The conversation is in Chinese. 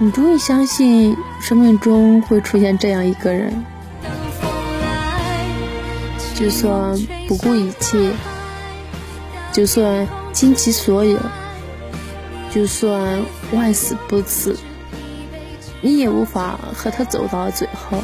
你终于相信生命中会出现这样一个人，就算不顾一切，就算倾其所有，就算万死不辞，你也无法和他走到最后。